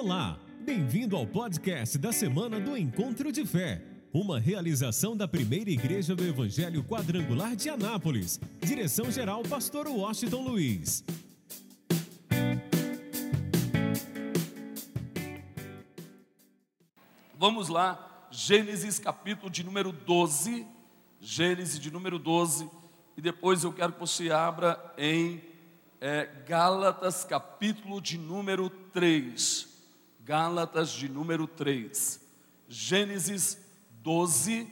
Olá, bem-vindo ao podcast da semana do Encontro de Fé, uma realização da primeira igreja do Evangelho Quadrangular de Anápolis. Direção-geral, Pastor Washington Luiz. Vamos lá, Gênesis capítulo de número 12, Gênesis de número 12, e depois eu quero que você abra em é, Gálatas capítulo de número 3. Gálatas de número 3. Gênesis 12,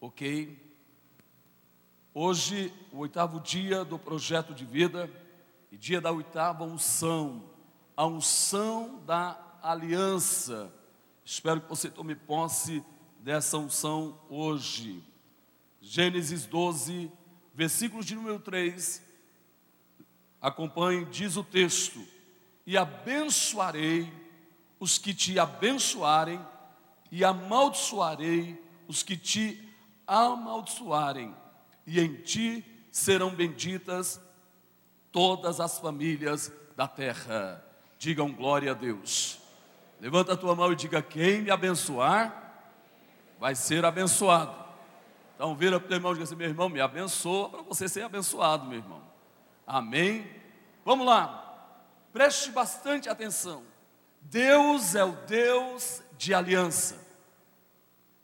ok? Hoje, o oitavo dia do projeto de vida, e dia da oitava unção, a unção da aliança Espero que você tome posse dessa unção hoje. Gênesis 12, versículo de número 3. Acompanhe, diz o texto: E abençoarei os que te abençoarem, e amaldiçoarei os que te amaldiçoarem, e em ti serão benditas todas as famílias da terra. Digam glória a Deus. Levanta a tua mão e diga: Quem me abençoar, vai ser abençoado. Então vira para o irmão e diga assim: Meu irmão, me abençoa para você ser abençoado, meu irmão. Amém? Vamos lá, preste bastante atenção. Deus é o Deus de aliança.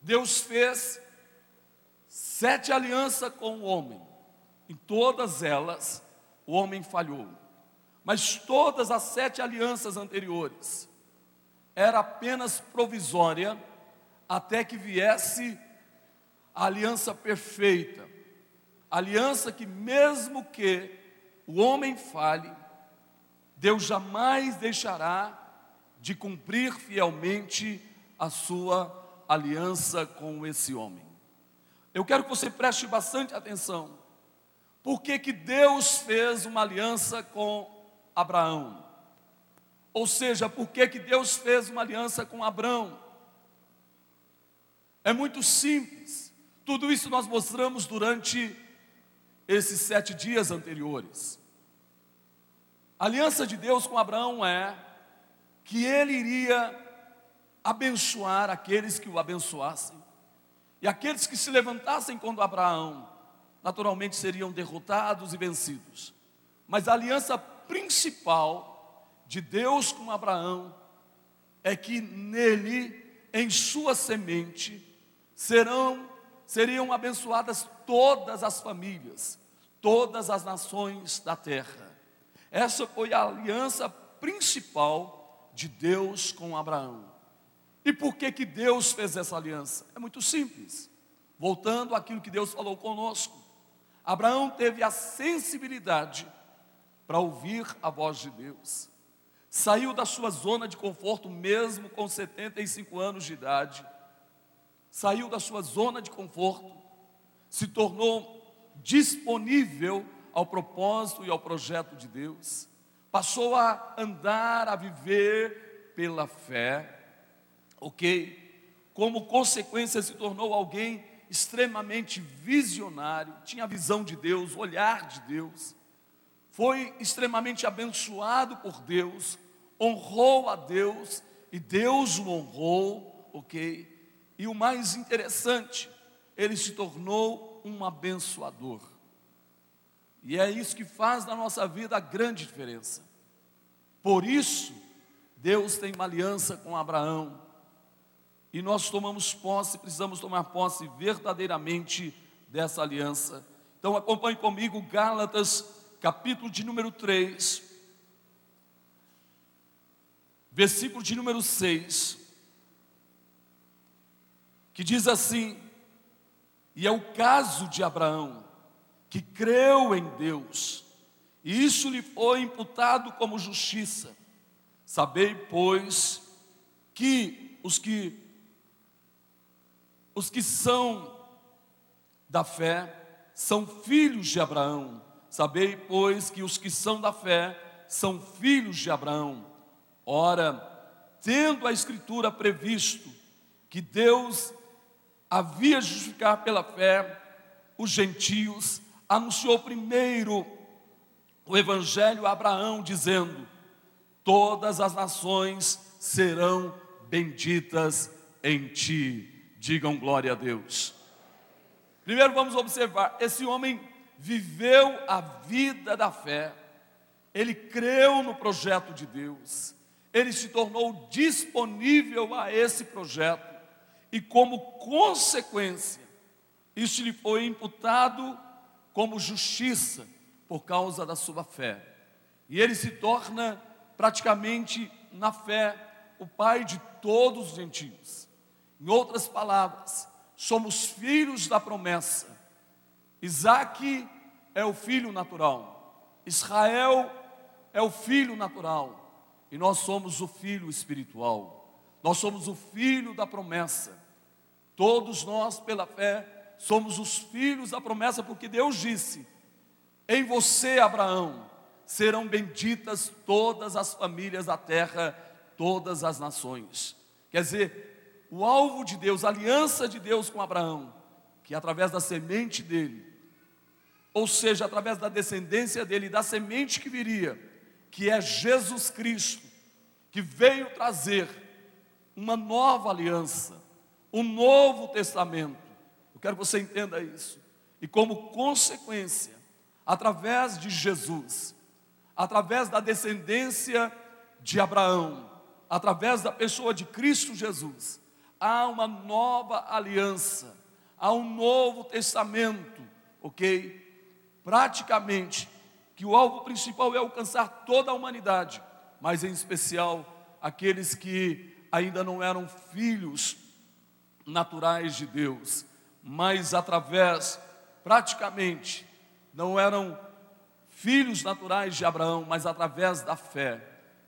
Deus fez sete alianças com o homem. Em todas elas, o homem falhou. Mas todas as sete alianças anteriores, era apenas provisória até que viesse a aliança perfeita. Aliança que, mesmo que o homem fale, Deus jamais deixará de cumprir fielmente a sua aliança com esse homem. Eu quero que você preste bastante atenção. Por que, que Deus fez uma aliança com Abraão? Ou seja, por que, que Deus fez uma aliança com Abraão? É muito simples. Tudo isso nós mostramos durante esses sete dias anteriores. A aliança de Deus com Abraão é que ele iria abençoar aqueles que o abençoassem, e aqueles que se levantassem contra Abraão, naturalmente seriam derrotados e vencidos. Mas a aliança principal de Deus com Abraão é que nele, em sua semente, serão seriam abençoadas todas as famílias, todas as nações da terra. Essa foi a aliança principal de Deus com Abraão. E por que que Deus fez essa aliança? É muito simples. Voltando àquilo que Deus falou conosco. Abraão teve a sensibilidade para ouvir a voz de Deus saiu da sua zona de conforto, mesmo com 75 anos de idade, saiu da sua zona de conforto, se tornou disponível ao propósito e ao projeto de Deus, passou a andar, a viver pela fé, ok? Como consequência, se tornou alguém extremamente visionário, tinha a visão de Deus, o olhar de Deus, foi extremamente abençoado por Deus, honrou a Deus e Deus o honrou, ok? E o mais interessante, ele se tornou um abençoador. E é isso que faz na nossa vida a grande diferença. Por isso, Deus tem uma aliança com Abraão. E nós tomamos posse, precisamos tomar posse verdadeiramente dessa aliança. Então acompanhe comigo Gálatas capítulo de número 3, versículo de número 6, que diz assim: E é o caso de Abraão, que creu em Deus, e isso lhe foi imputado como justiça. Sabei, pois, que os que os que são da fé são filhos de Abraão. Sabei, pois, que os que são da fé são filhos de Abraão. Ora, tendo a Escritura previsto que Deus havia justificar pela fé os gentios, anunciou primeiro o Evangelho a Abraão, dizendo: Todas as nações serão benditas em ti. Digam glória a Deus. Primeiro vamos observar: esse homem viveu a vida da fé, ele creu no projeto de Deus, ele se tornou disponível a esse projeto, e como consequência, isso lhe foi imputado como justiça por causa da sua fé. E ele se torna praticamente na fé o pai de todos os gentios. Em outras palavras, somos filhos da promessa. Isaac é o filho natural, Israel é o filho natural, e nós somos o filho espiritual, nós somos o filho da promessa. Todos nós, pela fé, somos os filhos da promessa, porque Deus disse: Em você, Abraão, serão benditas todas as famílias da terra, todas as nações. Quer dizer, o alvo de Deus, a aliança de Deus com Abraão, que através da semente dele, ou seja, através da descendência dele, da semente que viria, que é Jesus Cristo, que veio trazer uma nova aliança, um novo testamento. Eu quero que você entenda isso. E como consequência, através de Jesus, através da descendência de Abraão, através da pessoa de Cristo Jesus, há uma nova aliança, há um novo testamento, ok? Praticamente, que o alvo principal é alcançar toda a humanidade, mas em especial aqueles que ainda não eram filhos naturais de Deus, mas através, praticamente, não eram filhos naturais de Abraão, mas através da fé,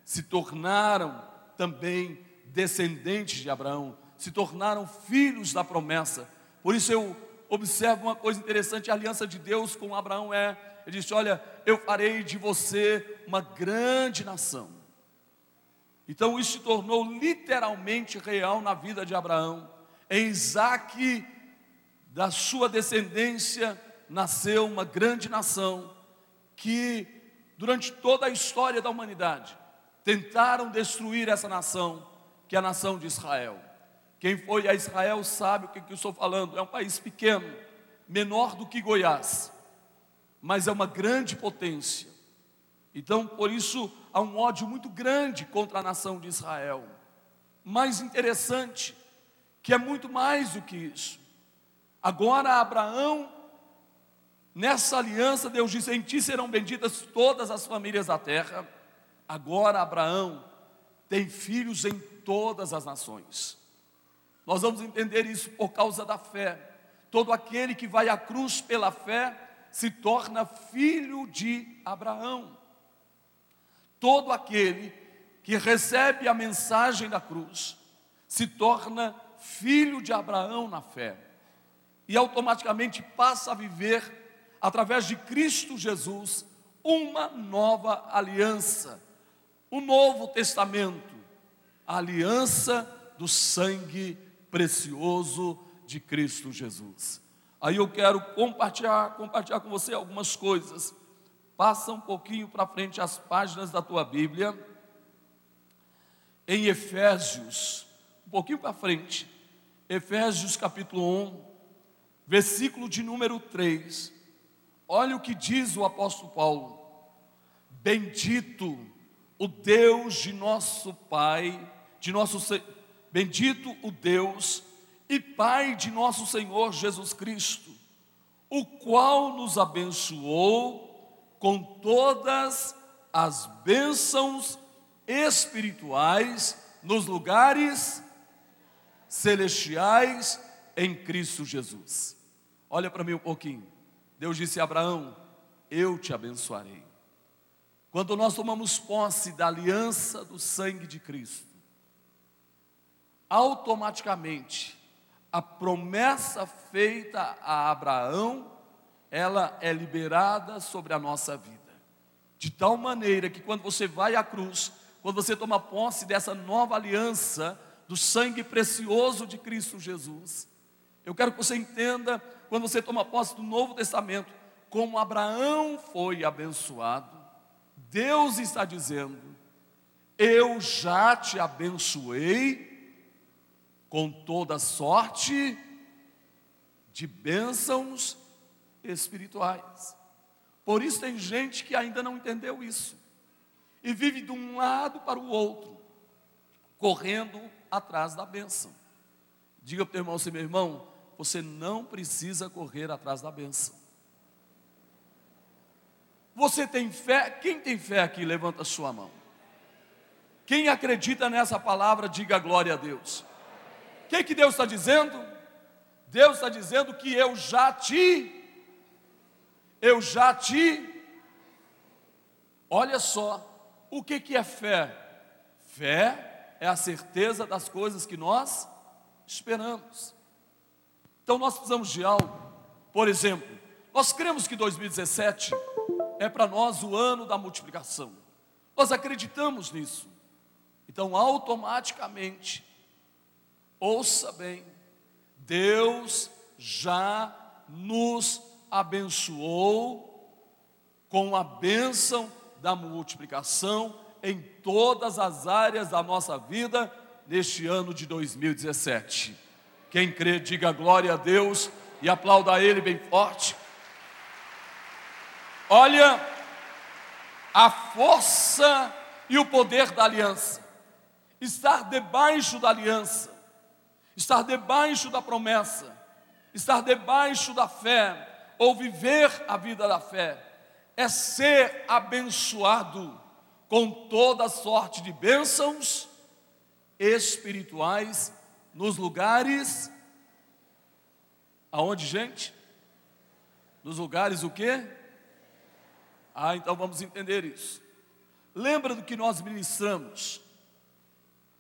se tornaram também descendentes de Abraão, se tornaram filhos da promessa. Por isso eu observo uma coisa interessante: a aliança de Deus com Abraão é, ele disse: Olha, eu farei de você uma grande nação. Então isso se tornou literalmente real na vida de Abraão. Em Isaac, da sua descendência, nasceu uma grande nação que durante toda a história da humanidade tentaram destruir essa nação, que é a nação de Israel. Quem foi a Israel sabe o que, eu estou falando. É um país pequeno, menor do que Goiás, mas é uma grande potência. Então, por isso, há um ódio muito grande contra a nação de Israel. Mais interessante, que é muito mais do que isso. Agora, Abraão Nessa aliança, Deus disse: Em ti serão benditas todas as famílias da terra. Agora, Abraão tem filhos em todas as nações. Nós vamos entender isso por causa da fé. Todo aquele que vai à cruz pela fé se torna filho de Abraão. Todo aquele que recebe a mensagem da cruz se torna filho de Abraão na fé e automaticamente passa a viver através de Cristo Jesus, uma nova aliança, um novo testamento, a aliança do sangue precioso de Cristo Jesus. Aí eu quero compartilhar, compartilhar com você algumas coisas. Passa um pouquinho para frente as páginas da tua Bíblia. Em Efésios, um pouquinho para frente, Efésios capítulo 1, versículo de número 3. Olha o que diz o apóstolo Paulo: Bendito o Deus de nosso Pai, de nosso bendito o Deus e Pai de nosso Senhor Jesus Cristo, o qual nos abençoou com todas as bênçãos espirituais nos lugares celestiais em Cristo Jesus. Olha para mim um pouquinho. Deus disse a Abraão: Eu te abençoarei. Quando nós tomamos posse da aliança do sangue de Cristo, automaticamente a promessa feita a Abraão, ela é liberada sobre a nossa vida. De tal maneira que quando você vai à cruz, quando você toma posse dessa nova aliança do sangue precioso de Cristo Jesus, eu quero que você entenda quando você toma posse do Novo Testamento, como Abraão foi abençoado, Deus está dizendo: Eu já te abençoei com toda sorte de bênçãos espirituais. Por isso tem gente que ainda não entendeu isso e vive de um lado para o outro, correndo atrás da bênção. Diga para o teu irmão assim, meu irmão, você não precisa correr atrás da bênção. Você tem fé? Quem tem fé aqui? Levanta sua mão. Quem acredita nessa palavra, diga glória a Deus. O que, que Deus está dizendo? Deus está dizendo que eu já te, eu já te. Olha só, o que, que é fé? Fé é a certeza das coisas que nós esperamos. Então nós precisamos de algo. Por exemplo, nós cremos que 2017 é para nós o ano da multiplicação. Nós acreditamos nisso. Então, automaticamente, ouça bem, Deus já nos abençoou com a bênção da multiplicação em todas as áreas da nossa vida neste ano de 2017. Quem crê, diga glória a Deus e aplauda a Ele bem forte. Olha a força e o poder da aliança. Estar debaixo da aliança, estar debaixo da promessa, estar debaixo da fé, ou viver a vida da fé, é ser abençoado com toda sorte de bênçãos espirituais nos lugares aonde, gente? Nos lugares o quê? Ah, então vamos entender isso. Lembra do que nós ministramos?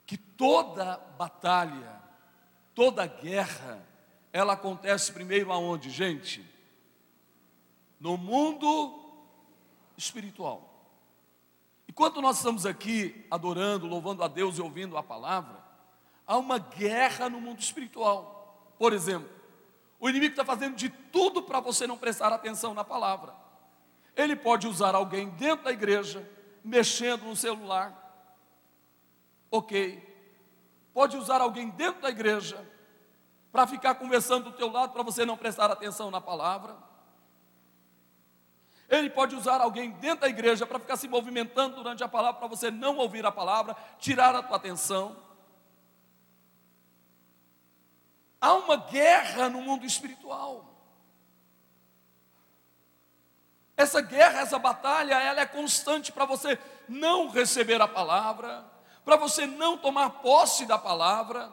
Que toda batalha, toda guerra, ela acontece primeiro aonde, gente? No mundo espiritual. Enquanto nós estamos aqui adorando, louvando a Deus e ouvindo a palavra, há uma guerra no mundo espiritual. Por exemplo, o inimigo está fazendo de tudo para você não prestar atenção na palavra. Ele pode usar alguém dentro da igreja, mexendo no celular. Ok. Pode usar alguém dentro da igreja para ficar conversando do teu lado para você não prestar atenção na palavra. Ele pode usar alguém dentro da igreja para ficar se movimentando durante a palavra, para você não ouvir a palavra, tirar a tua atenção. Há uma guerra no mundo espiritual. Essa guerra, essa batalha, ela é constante para você não receber a palavra, para você não tomar posse da palavra,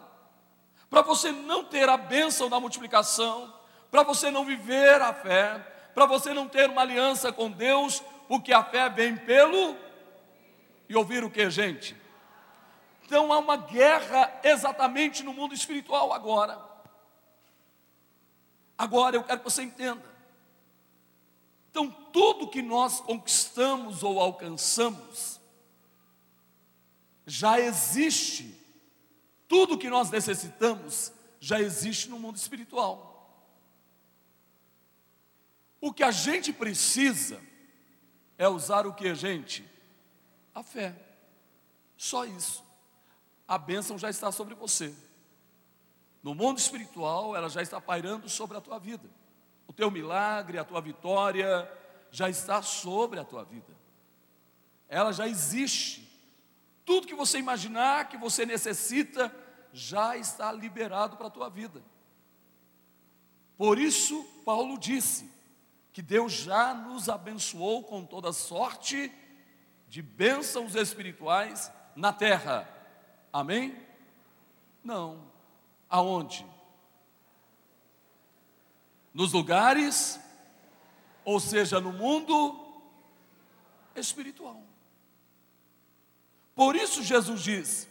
para você não ter a bênção da multiplicação, para você não viver a fé, para você não ter uma aliança com Deus, porque a fé vem pelo e ouvir o que, gente? Então há uma guerra exatamente no mundo espiritual agora. Agora eu quero que você entenda. Então, tudo que nós conquistamos ou alcançamos já existe. Tudo que nós necessitamos já existe no mundo espiritual. O que a gente precisa é usar o que, gente? A fé. Só isso. A bênção já está sobre você. No mundo espiritual, ela já está pairando sobre a tua vida. O teu milagre, a tua vitória, já está sobre a tua vida. Ela já existe. Tudo que você imaginar que você necessita, já está liberado para a tua vida. Por isso, Paulo disse: que Deus já nos abençoou com toda sorte de bênçãos espirituais na terra. Amém? Não. Aonde? Nos lugares, ou seja, no mundo espiritual. Por isso Jesus diz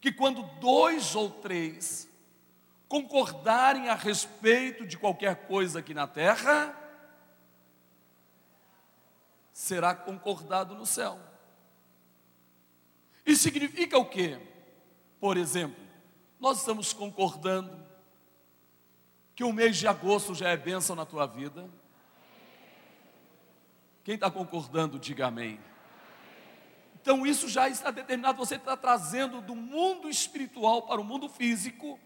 que quando dois ou três concordarem a respeito de qualquer coisa aqui na terra, será concordado no céu. Isso significa o quê? Por exemplo, nós estamos concordando que o mês de agosto já é bênção na tua vida. Quem está concordando, diga amém. Então isso já está determinado, você está trazendo do mundo espiritual para o mundo físico,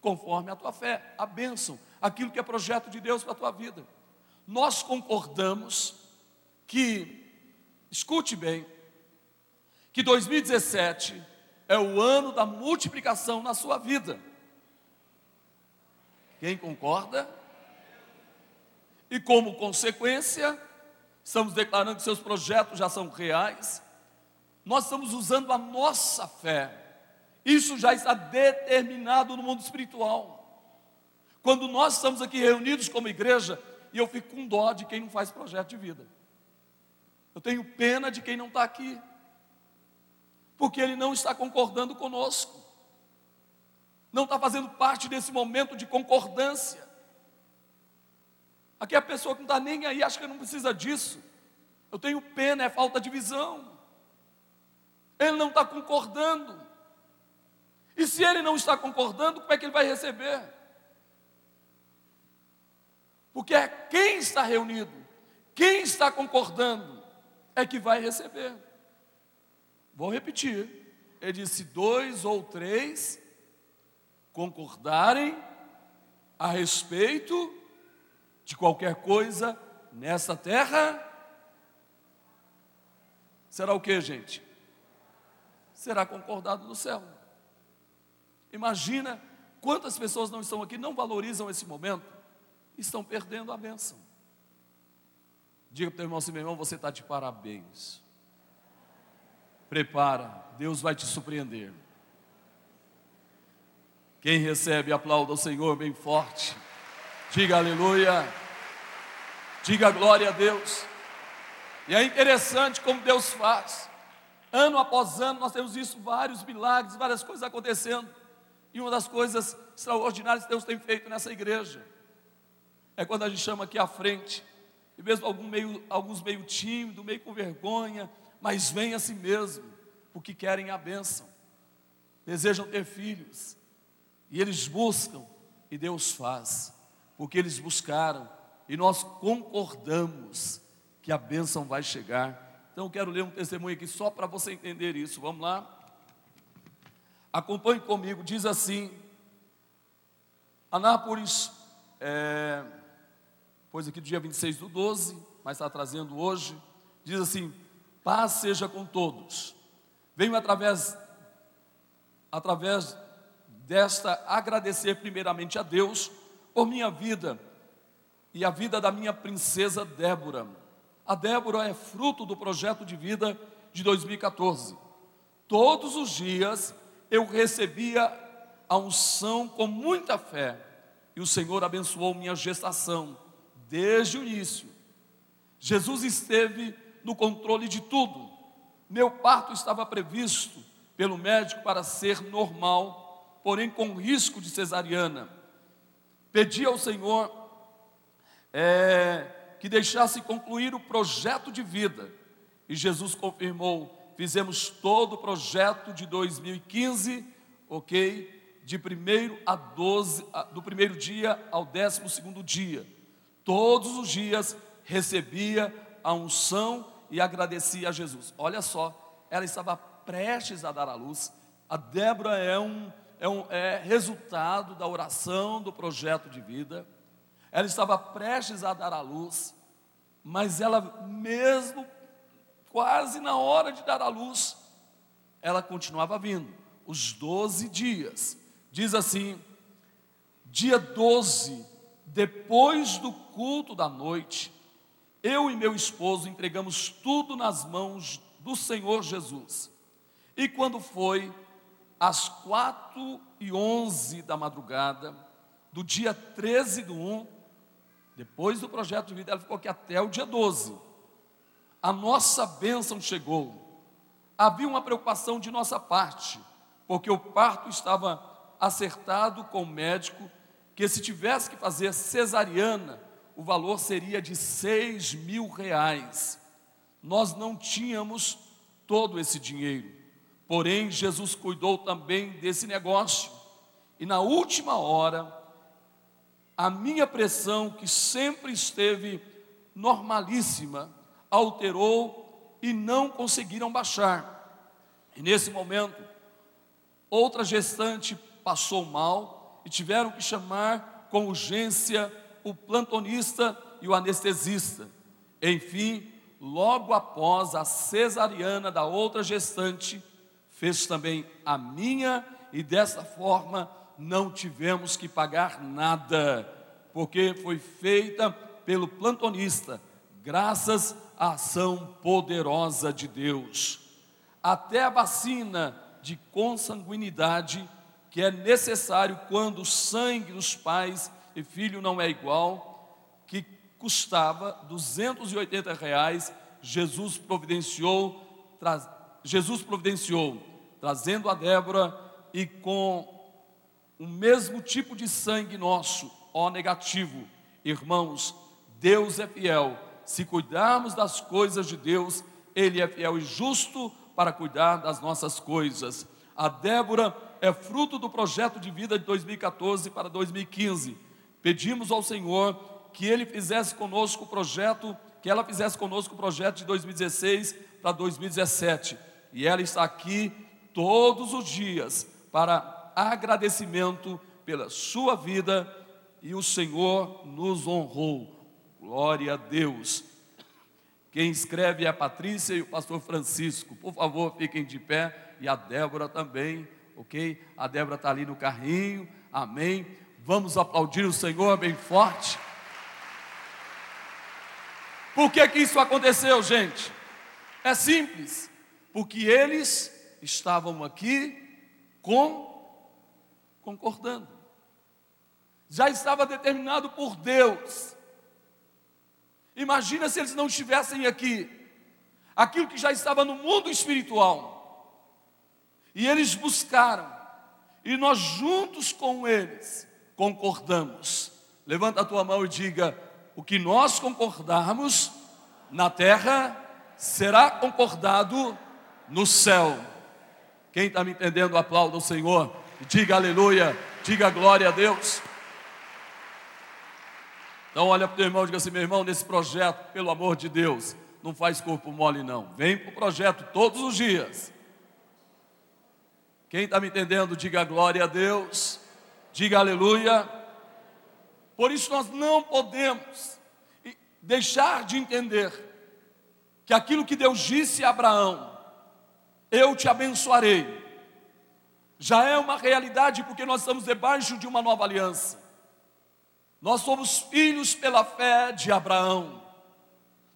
conforme a tua fé, a bênção, aquilo que é projeto de Deus para a tua vida. Nós concordamos que, escute bem, que 2017 é o ano da multiplicação na sua vida. Quem concorda? E como consequência, estamos declarando que seus projetos já são reais, nós estamos usando a nossa fé. Isso já está determinado no mundo espiritual. Quando nós estamos aqui reunidos como igreja, e eu fico com dó de quem não faz projeto de vida. Eu tenho pena de quem não está aqui, porque ele não está concordando conosco, não está fazendo parte desse momento de concordância. Aqui a pessoa que não está nem aí, acha que não precisa disso. Eu tenho pena, é falta de visão ele não está concordando. E se ele não está concordando, como é que ele vai receber? Porque é quem está reunido, quem está concordando, é que vai receber. Vou repetir. Ele disse: dois ou três concordarem a respeito de qualquer coisa nessa terra. Será o que, gente? será concordado no céu. Imagina quantas pessoas não estão aqui, não valorizam esse momento, estão perdendo a bênção. Diga para o teu irmão assim, meu irmão, você está de parabéns. Prepara, Deus vai te surpreender. Quem recebe, aplauda ao Senhor bem forte. Diga aleluia. Diga glória a Deus. E é interessante como Deus faz. Ano após ano, nós temos visto vários milagres, várias coisas acontecendo. E uma das coisas extraordinárias que Deus tem feito nessa igreja é quando a gente chama aqui à frente, e mesmo algum meio, alguns meio tímido, meio com vergonha, mas vem assim mesmo, porque querem a bênção, desejam ter filhos, e eles buscam, e Deus faz, porque eles buscaram, e nós concordamos que a bênção vai chegar. Então eu quero ler um testemunho aqui só para você entender isso. Vamos lá? Acompanhe comigo, diz assim: Anápolis, é, pois aqui do dia 26 do 12, mas está trazendo hoje, diz assim: paz seja com todos. Venho através, através desta agradecer primeiramente a Deus por minha vida e a vida da minha princesa Débora a Débora é fruto do projeto de vida de 2014. Todos os dias eu recebia a unção com muita fé e o Senhor abençoou minha gestação desde o início. Jesus esteve no controle de tudo. Meu parto estava previsto pelo médico para ser normal, porém com risco de cesariana. Pedi ao Senhor é, que deixasse concluir o projeto de vida. E Jesus confirmou: fizemos todo o projeto de 2015, ok? De primeiro a 12, do primeiro dia ao décimo segundo dia. Todos os dias recebia a unção e agradecia a Jesus. Olha só, ela estava prestes a dar à luz. A Débora é um, é um é resultado da oração do projeto de vida ela estava prestes a dar à luz, mas ela mesmo quase na hora de dar à luz, ela continuava vindo. Os 12 dias. Diz assim: dia 12, depois do culto da noite, eu e meu esposo entregamos tudo nas mãos do Senhor Jesus. E quando foi às quatro e onze da madrugada, do dia 13 do 1, depois do projeto de vida, ela ficou aqui até o dia 12. A nossa bênção chegou. Havia uma preocupação de nossa parte, porque o parto estava acertado com o médico, que se tivesse que fazer cesariana, o valor seria de seis mil reais. Nós não tínhamos todo esse dinheiro, porém Jesus cuidou também desse negócio. E na última hora, a minha pressão, que sempre esteve normalíssima, alterou e não conseguiram baixar. E nesse momento, outra gestante passou mal e tiveram que chamar com urgência o plantonista e o anestesista. Enfim, logo após a cesariana da outra gestante, fez também a minha, e dessa forma não tivemos que pagar nada, porque foi feita pelo plantonista, graças à ação poderosa de Deus. Até a vacina de consanguinidade, que é necessário quando o sangue dos pais e filho não é igual, que custava 280 reais, Jesus providenciou. Jesus providenciou, trazendo a Débora e com o mesmo tipo de sangue nosso, ó negativo. Irmãos, Deus é fiel. Se cuidarmos das coisas de Deus, Ele é fiel e justo para cuidar das nossas coisas. A Débora é fruto do projeto de vida de 2014 para 2015. Pedimos ao Senhor que Ele fizesse conosco o projeto, que ela fizesse conosco o projeto de 2016 para 2017. E ela está aqui todos os dias para agradecimento pela sua vida e o Senhor nos honrou. Glória a Deus. Quem escreve é a Patrícia e o pastor Francisco. Por favor, fiquem de pé. E a Débora também, ok? A Débora está ali no carrinho. Amém. Vamos aplaudir o Senhor bem forte. Por que, que isso aconteceu, gente? É simples. Porque eles estavam aqui com, concordando. Já estava determinado por Deus Imagina se eles não estivessem aqui. Aquilo que já estava no mundo espiritual. E eles buscaram. E nós juntos com eles concordamos. Levanta a tua mão e diga: o que nós concordarmos na terra será concordado no céu. Quem está me entendendo, aplauda o Senhor. Diga aleluia, diga glória a Deus. Então olha para o teu irmão e diga assim, meu irmão, nesse projeto, pelo amor de Deus, não faz corpo mole não. Vem para o projeto todos os dias. Quem está me entendendo, diga glória a Deus, diga aleluia. Por isso nós não podemos deixar de entender que aquilo que Deus disse a Abraão, eu te abençoarei, já é uma realidade porque nós estamos debaixo de uma nova aliança. Nós somos filhos pela fé de Abraão.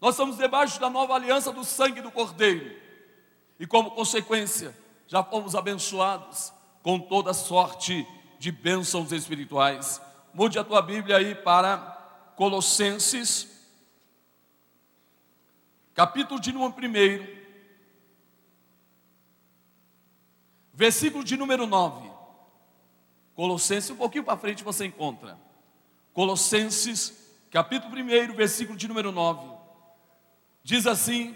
Nós somos debaixo da nova aliança do sangue do Cordeiro. E como consequência, já fomos abençoados com toda sorte de bênçãos espirituais. Mude a tua Bíblia aí para Colossenses, capítulo de número 1, versículo de número 9. Colossenses, um pouquinho para frente você encontra. Colossenses, capítulo 1, versículo de número 9. Diz assim: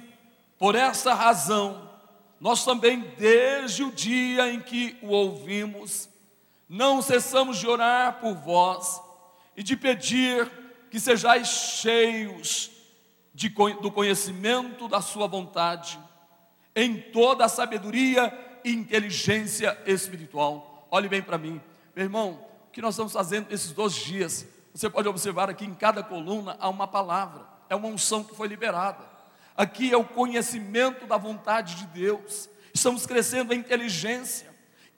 Por essa razão, nós também, desde o dia em que o ouvimos, não cessamos de orar por vós e de pedir que sejais cheios de, do conhecimento da Sua vontade, em toda a sabedoria e inteligência espiritual. Olhe bem para mim, meu irmão, o que nós estamos fazendo nesses dois dias você pode observar aqui em cada coluna há uma palavra, é uma unção que foi liberada. Aqui é o conhecimento da vontade de Deus. Estamos crescendo em inteligência.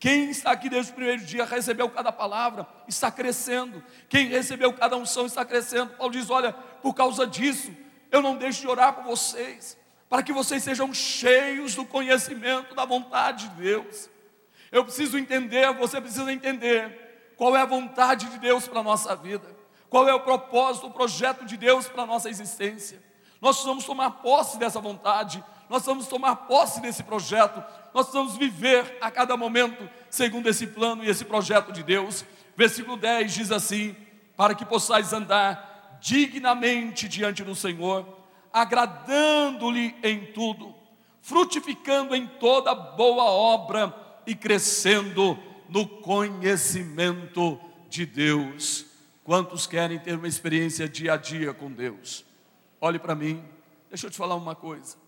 Quem está aqui desde o primeiro dia recebeu cada palavra, está crescendo. Quem recebeu cada unção está crescendo. Paulo diz: Olha, por causa disso, eu não deixo de orar por vocês, para que vocês sejam cheios do conhecimento da vontade de Deus. Eu preciso entender, você precisa entender qual é a vontade de Deus para a nossa vida qual é o propósito, o projeto de Deus para a nossa existência. Nós precisamos tomar posse dessa vontade, nós precisamos tomar posse desse projeto, nós precisamos viver a cada momento segundo esse plano e esse projeto de Deus. Versículo 10 diz assim: Para que possais andar dignamente diante do Senhor, agradando-lhe em tudo, frutificando em toda boa obra e crescendo no conhecimento de Deus. Quantos querem ter uma experiência dia a dia com Deus? Olhe para mim, deixa eu te falar uma coisa.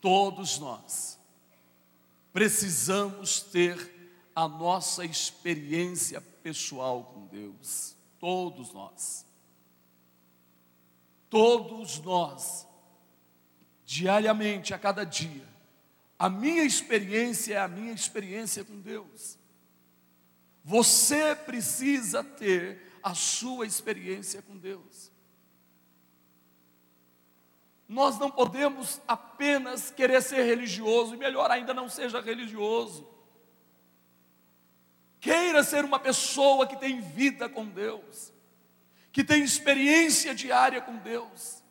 Todos nós precisamos ter a nossa experiência pessoal com Deus. Todos nós. Todos nós, diariamente, a cada dia. A minha experiência é a minha experiência com Deus. Você precisa ter a sua experiência com Deus. Nós não podemos apenas querer ser religioso, e melhor ainda, não seja religioso. Queira ser uma pessoa que tem vida com Deus, que tem experiência diária com Deus,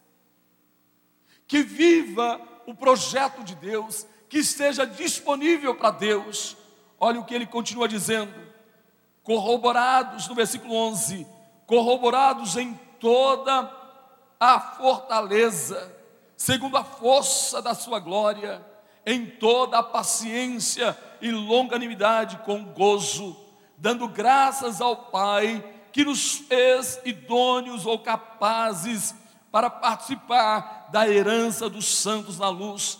que viva o projeto de Deus, que esteja disponível para Deus. Olha o que ele continua dizendo: corroborados, no versículo 11, corroborados em toda a fortaleza, segundo a força da sua glória, em toda a paciência e longanimidade com gozo, dando graças ao Pai que nos fez idôneos ou capazes para participar da herança dos santos na luz.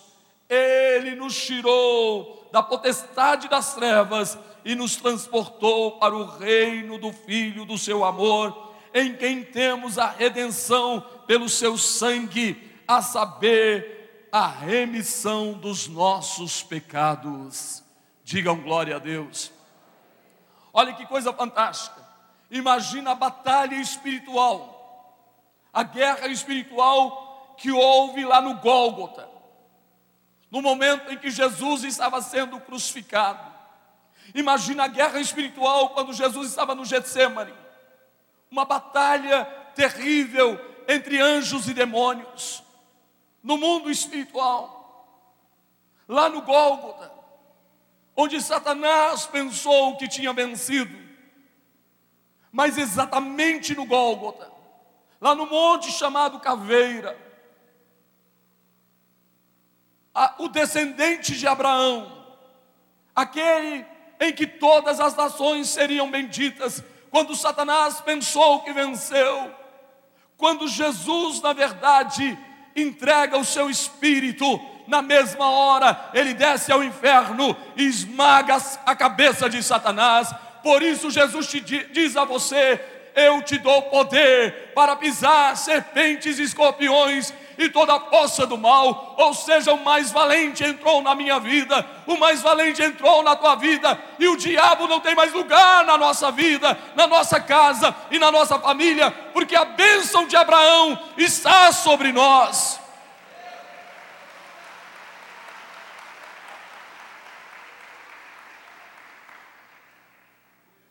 Ele nos tirou da potestade das trevas e nos transportou para o reino do Filho do seu amor, em quem temos a redenção pelo seu sangue, a saber, a remissão dos nossos pecados. Digam glória a Deus. Olha que coisa fantástica. Imagina a batalha espiritual, a guerra espiritual que houve lá no Gólgota, no momento em que Jesus estava sendo crucificado. Imagina a guerra espiritual quando Jesus estava no Getsemane, uma batalha terrível entre anjos e demônios, no mundo espiritual, lá no Gólgota onde Satanás pensou que tinha vencido, mas exatamente no Gólgota, lá no monte chamado Caveira, a, o descendente de Abraão, aquele em que todas as nações seriam benditas, quando Satanás pensou que venceu, quando Jesus, na verdade, entrega o seu espírito na mesma hora ele desce ao inferno e esmaga a cabeça de Satanás. Por isso, Jesus te diz a você: Eu te dou poder para pisar serpentes e escorpiões e toda a força do mal. Ou seja, o mais valente entrou na minha vida, o mais valente entrou na tua vida, e o diabo não tem mais lugar na nossa vida, na nossa casa e na nossa família, porque a bênção de Abraão está sobre nós.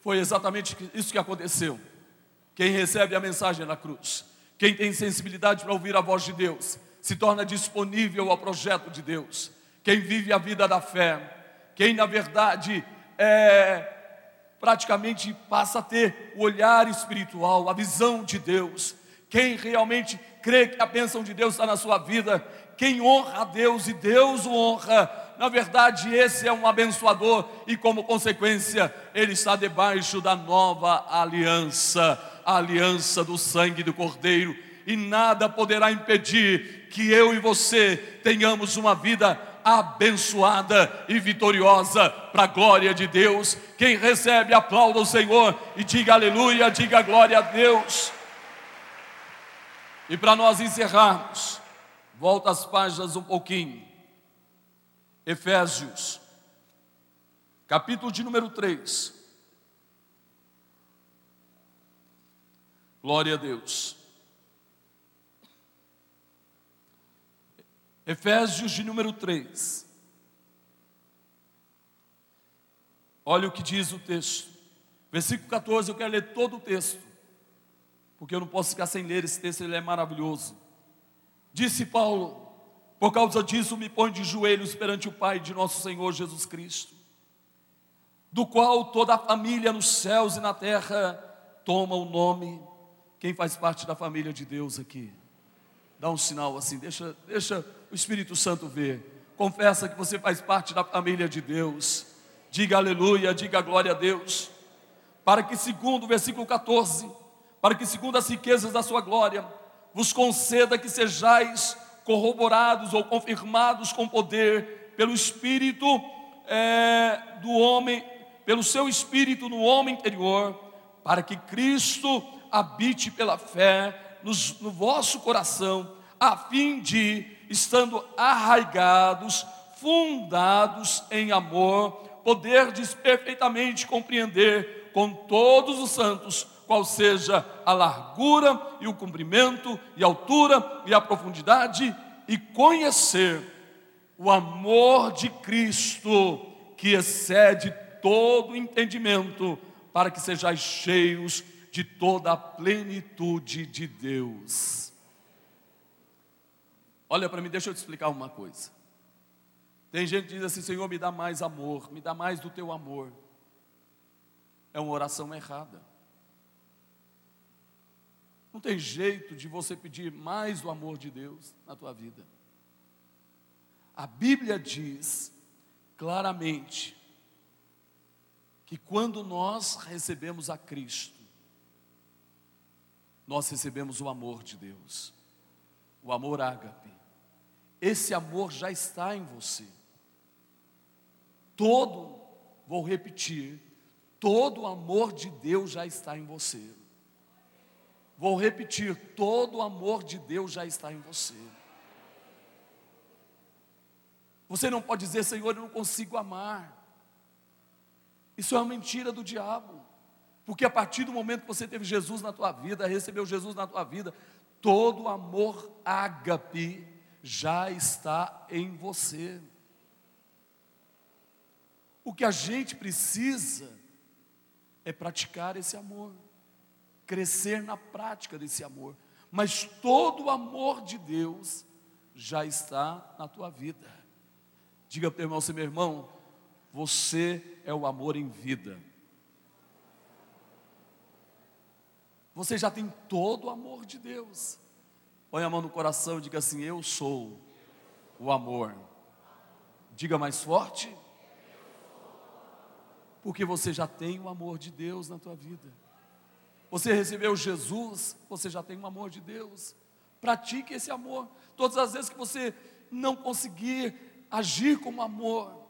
Foi exatamente isso que aconteceu. Quem recebe a mensagem na cruz, quem tem sensibilidade para ouvir a voz de Deus, se torna disponível ao projeto de Deus. Quem vive a vida da fé, quem na verdade é, praticamente passa a ter o olhar espiritual, a visão de Deus. Quem realmente crê que a bênção de Deus está na sua vida, quem honra a Deus e Deus o honra, na verdade, esse é um abençoador e, como consequência, ele está debaixo da nova aliança, a aliança do sangue do Cordeiro, e nada poderá impedir que eu e você tenhamos uma vida abençoada e vitoriosa para a glória de Deus. Quem recebe, aplauda o Senhor e diga aleluia, diga glória a Deus. E para nós encerrarmos, volta as páginas um pouquinho. Efésios, capítulo de número 3. Glória a Deus. Efésios de número 3. Olha o que diz o texto. Versículo 14, eu quero ler todo o texto, porque eu não posso ficar sem ler esse texto, ele é maravilhoso. Disse Paulo: por causa disso, me põe de joelhos perante o Pai de nosso Senhor Jesus Cristo, do qual toda a família nos céus e na terra toma o nome. Quem faz parte da família de Deus aqui? Dá um sinal assim, deixa, deixa o Espírito Santo ver. Confessa que você faz parte da família de Deus. Diga aleluia, diga glória a Deus. Para que, segundo o versículo 14, para que, segundo as riquezas da sua glória, vos conceda que sejais corroborados ou confirmados com poder pelo Espírito é, do homem, pelo seu Espírito no homem interior, para que Cristo habite pela fé nos, no vosso coração, a fim de, estando arraigados, fundados em amor, poderdes perfeitamente compreender com todos os santos qual seja a largura e o comprimento e a altura e a profundidade e conhecer o amor de Cristo que excede todo entendimento para que sejais cheios de toda a plenitude de Deus. Olha para mim, deixa eu te explicar uma coisa. Tem gente que diz assim: Senhor, me dá mais amor, me dá mais do teu amor. É uma oração errada. Não tem jeito de você pedir mais do amor de Deus na tua vida. A Bíblia diz claramente que quando nós recebemos a Cristo, nós recebemos o amor de Deus, o amor ágape. Esse amor já está em você. Todo, vou repetir, todo o amor de Deus já está em você. Vou repetir: todo o amor de Deus já está em você. Você não pode dizer, Senhor, eu não consigo amar. Isso é uma mentira do diabo. Porque a partir do momento que você teve Jesus na tua vida, recebeu Jesus na tua vida, todo o amor ágape já está em você. O que a gente precisa é praticar esse amor crescer na prática desse amor. Mas todo o amor de Deus já está na tua vida. Diga para o irmão, meu irmão, você é o amor em vida. Você já tem todo o amor de Deus. Põe a mão no coração e diga assim: Eu sou o amor. Diga mais forte. Porque você já tem o amor de Deus na tua vida. Você recebeu Jesus, você já tem um amor de Deus. Pratique esse amor. Todas as vezes que você não conseguir agir como amor,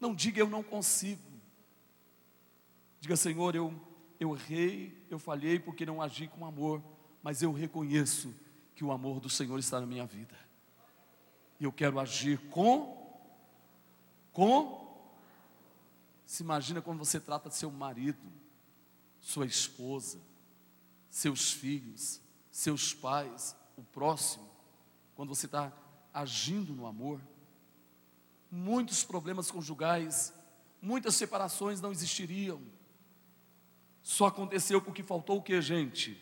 não diga eu não consigo. Diga, Senhor, eu, eu errei, eu falhei porque não agi com amor, mas eu reconheço que o amor do Senhor está na minha vida. E eu quero agir com, com. Se imagina quando você trata de seu marido sua esposa, seus filhos, seus pais, o próximo, quando você está agindo no amor. Muitos problemas conjugais, muitas separações não existiriam. Só aconteceu porque faltou o que, gente?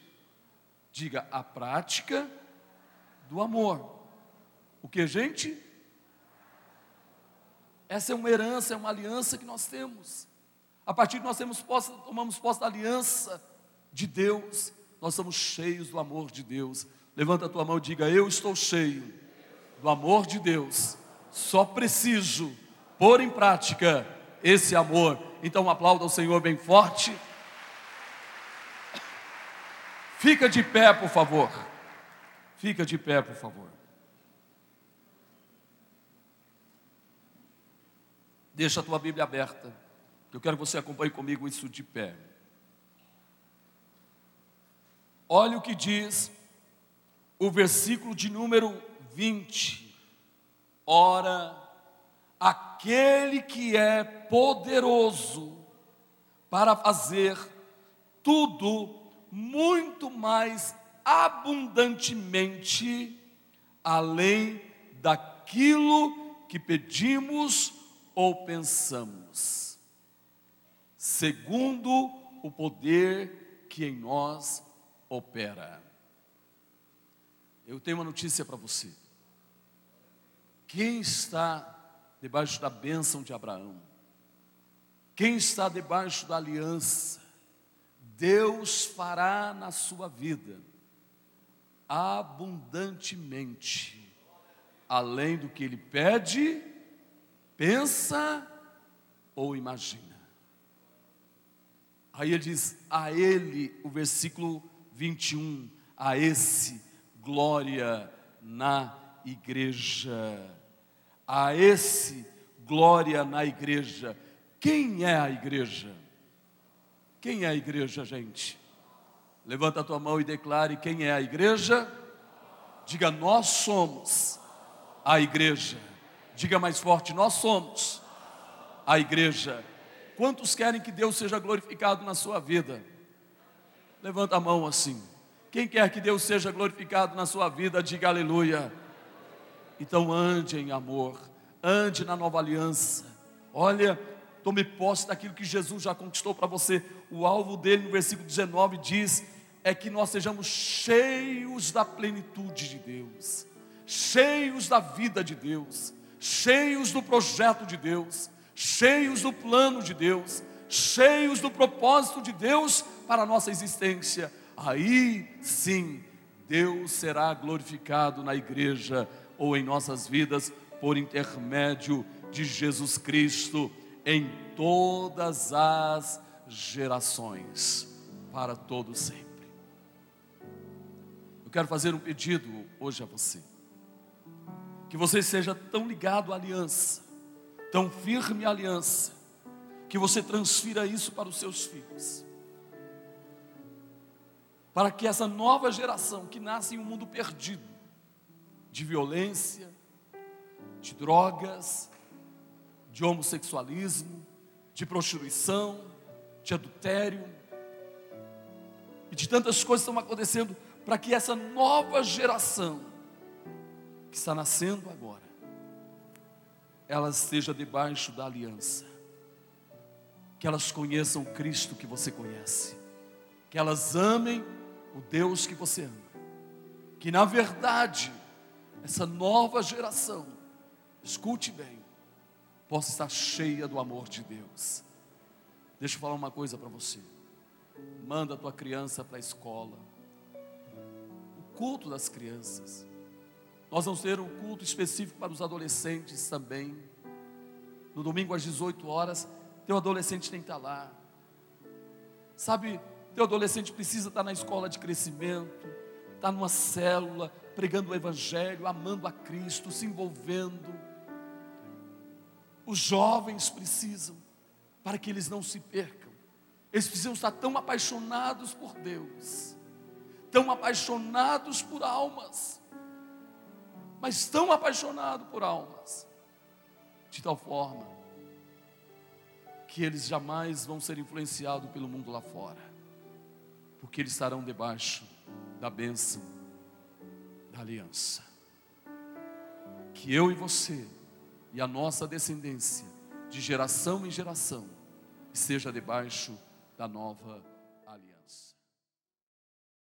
Diga a prática do amor. O que, gente? Essa é uma herança, é uma aliança que nós temos. A partir de nós temos posse, tomamos posse da aliança de Deus, nós somos cheios do amor de Deus. Levanta a tua mão e diga: Eu estou cheio do amor de Deus. Só preciso pôr em prática esse amor. Então aplauda o Senhor bem forte. Fica de pé, por favor. Fica de pé, por favor. Deixa a tua Bíblia aberta. Eu quero que você acompanhe comigo isso de pé. Olha o que diz o versículo de número 20. Ora, aquele que é poderoso para fazer tudo muito mais abundantemente além daquilo que pedimos ou pensamos segundo o poder que em nós opera. Eu tenho uma notícia para você. Quem está debaixo da bênção de Abraão? Quem está debaixo da aliança? Deus fará na sua vida abundantemente, além do que ele pede, pensa ou imagina. Aí ele diz: a ele, o versículo 21, a esse, glória na igreja. A esse glória na igreja. Quem é a igreja? Quem é a igreja, gente? Levanta a tua mão e declare quem é a igreja. Diga, nós somos a igreja. Diga mais forte, nós somos a igreja. Quantos querem que Deus seja glorificado na sua vida? Levanta a mão assim. Quem quer que Deus seja glorificado na sua vida, diga aleluia. Então ande em amor, ande na nova aliança. Olha, tome posse daquilo que Jesus já conquistou para você. O alvo dele no versículo 19 diz: é que nós sejamos cheios da plenitude de Deus, cheios da vida de Deus, cheios do projeto de Deus, cheios do plano de Deus, cheios do propósito de Deus para a nossa existência. Aí sim, Deus será glorificado na igreja ou em nossas vidas por intermédio de Jesus Cristo em todas as gerações, para todo sempre. Eu quero fazer um pedido hoje a você. Que você seja tão ligado à aliança, tão firme aliança, que você transfira isso para os seus filhos. Para que essa nova geração que nasce em um mundo perdido, de violência, de drogas, de homossexualismo, de prostituição, de adultério e de tantas coisas que estão acontecendo para que essa nova geração que está nascendo agora, ela esteja debaixo da aliança, que elas conheçam o Cristo que você conhece, que elas amem o Deus que você ama, que na verdade essa nova geração, escute bem, possa estar cheia do amor de Deus. Deixa eu falar uma coisa para você. Manda a tua criança para a escola culto das crianças. Nós vamos ter um culto específico para os adolescentes também. No domingo às 18 horas, teu adolescente tem que estar lá. Sabe, teu adolescente precisa estar na escola de crescimento, estar numa célula, pregando o Evangelho, amando a Cristo, se envolvendo. Os jovens precisam, para que eles não se percam, eles precisam estar tão apaixonados por Deus tão apaixonados por almas, mas tão apaixonados por almas, de tal forma que eles jamais vão ser influenciados pelo mundo lá fora, porque eles estarão debaixo da bênção da aliança. Que eu e você e a nossa descendência, de geração em geração, esteja debaixo da nova aliança.